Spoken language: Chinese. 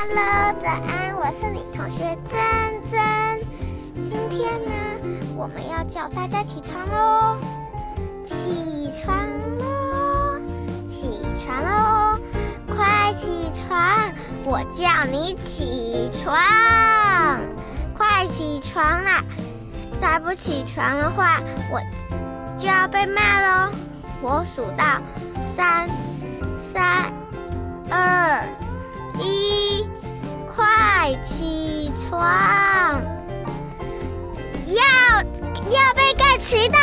Hello，早安，我是你同学珍珍。今天呢，我们要叫大家起床喽，起床喽，起床喽，快起床！我叫你起床，快起床啦！再不起床的话，我就要被骂喽。我数到三，起床，要要被盖起的。